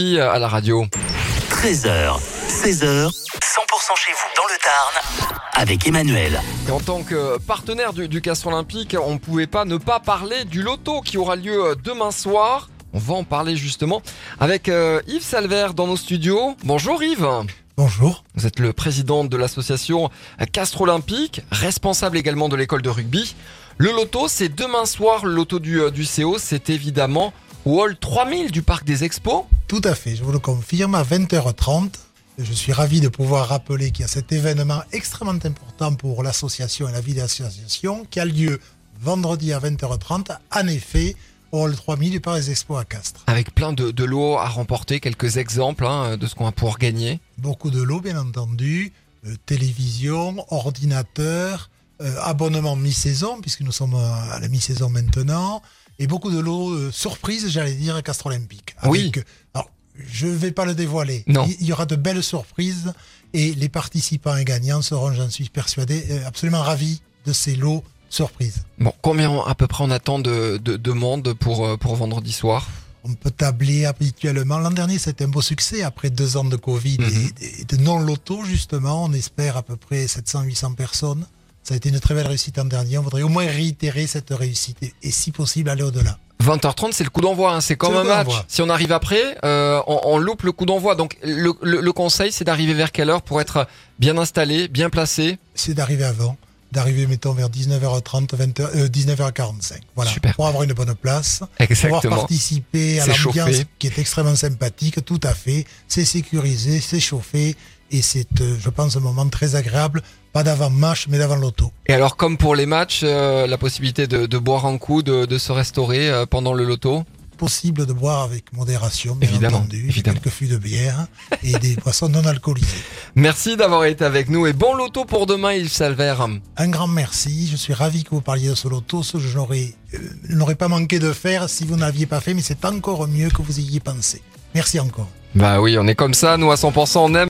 à la radio. 13h, 16h, 100% chez vous dans le Tarn avec Emmanuel. Et en tant que partenaire du, du Castre Olympique, on ne pouvait pas ne pas parler du loto qui aura lieu demain soir. On va en parler justement avec euh, Yves Salver dans nos studios. Bonjour Yves. Bonjour. Vous êtes le président de l'association Castre Olympique, responsable également de l'école de rugby. Le loto, c'est demain soir. Le loto du, euh, du CO, c'est évidemment au hall 3000 du Parc des Expos. Tout à fait, je vous le confirme, à 20h30. Je suis ravi de pouvoir rappeler qu'il y a cet événement extrêmement important pour l'association et la vie de l'association qui a lieu vendredi à 20h30, en effet, au hall 3000 du Parc des Expos à Castres. Avec plein de, de lots à remporter, quelques exemples hein, de ce qu'on va pouvoir gagner. Beaucoup de lots, bien entendu, euh, télévision, ordinateur, euh, abonnement mi-saison, puisque nous sommes à la mi-saison maintenant, et beaucoup de lots euh, surprises, j'allais dire, à Castres Olympique. Oui. Euh, alors, je ne vais pas le dévoiler. Non. Il y aura de belles surprises, et les participants et gagnants seront, j'en suis persuadé, euh, absolument ravis de ces lots surprises. Bon, combien à peu près on attend de, de, de monde pour, euh, pour vendredi soir? On peut tabler habituellement. L'an dernier, c'était un beau succès après deux ans de Covid Mhm. et, et de non-loto, justement. On espère à peu près 700-800 personnes. Ça a été une très belle réussite l'an dernier. On voudrait au moins réitérer cette réussite et, et si possible, aller au-delà. 20h30, c'est le coup d'envoi. hein. C'est comme un match. Si on arrive après, euh, on, on loupe le coup d'envoi. Donc, le, le, le conseil, c'est d'arriver vers quelle heure pour être bien installé, bien placé? C'est d'arriver avant, d'arriver, mettons, vers 19h30, 20h, euh, 19h45. Voilà. Super. Pour avoir une bonne place. Pouvoir Exactement. participer à l'ambiance qui est extrêmement sympathique, tout à fait. C'est sécurisé, c'est chauffé et c'est, euh, je pense, un moment très agréable. Pas d'avant-match, mais d'avant-loto. Et alors, comme pour les matchs, euh, la possibilité de, de boire un coup, de, de se restaurer euh, pendant le loto. possible de boire avec modération, bien Évidemment, entendu, évidemment. quelques fûts de bière et des boissons non alcoolisées. Merci d'avoir été avec nous et bon loto pour demain, Yves Salver. Un grand merci, je suis ravi que vous parliez de ce loto, ce que je n'aurais, euh, n'aurais pas manqué de faire si vous n'aviez pas fait, mais c'est encore mieux que vous ayez pensé. Merci encore. Bah oui, on est comme ça, nous à 100%, on aime.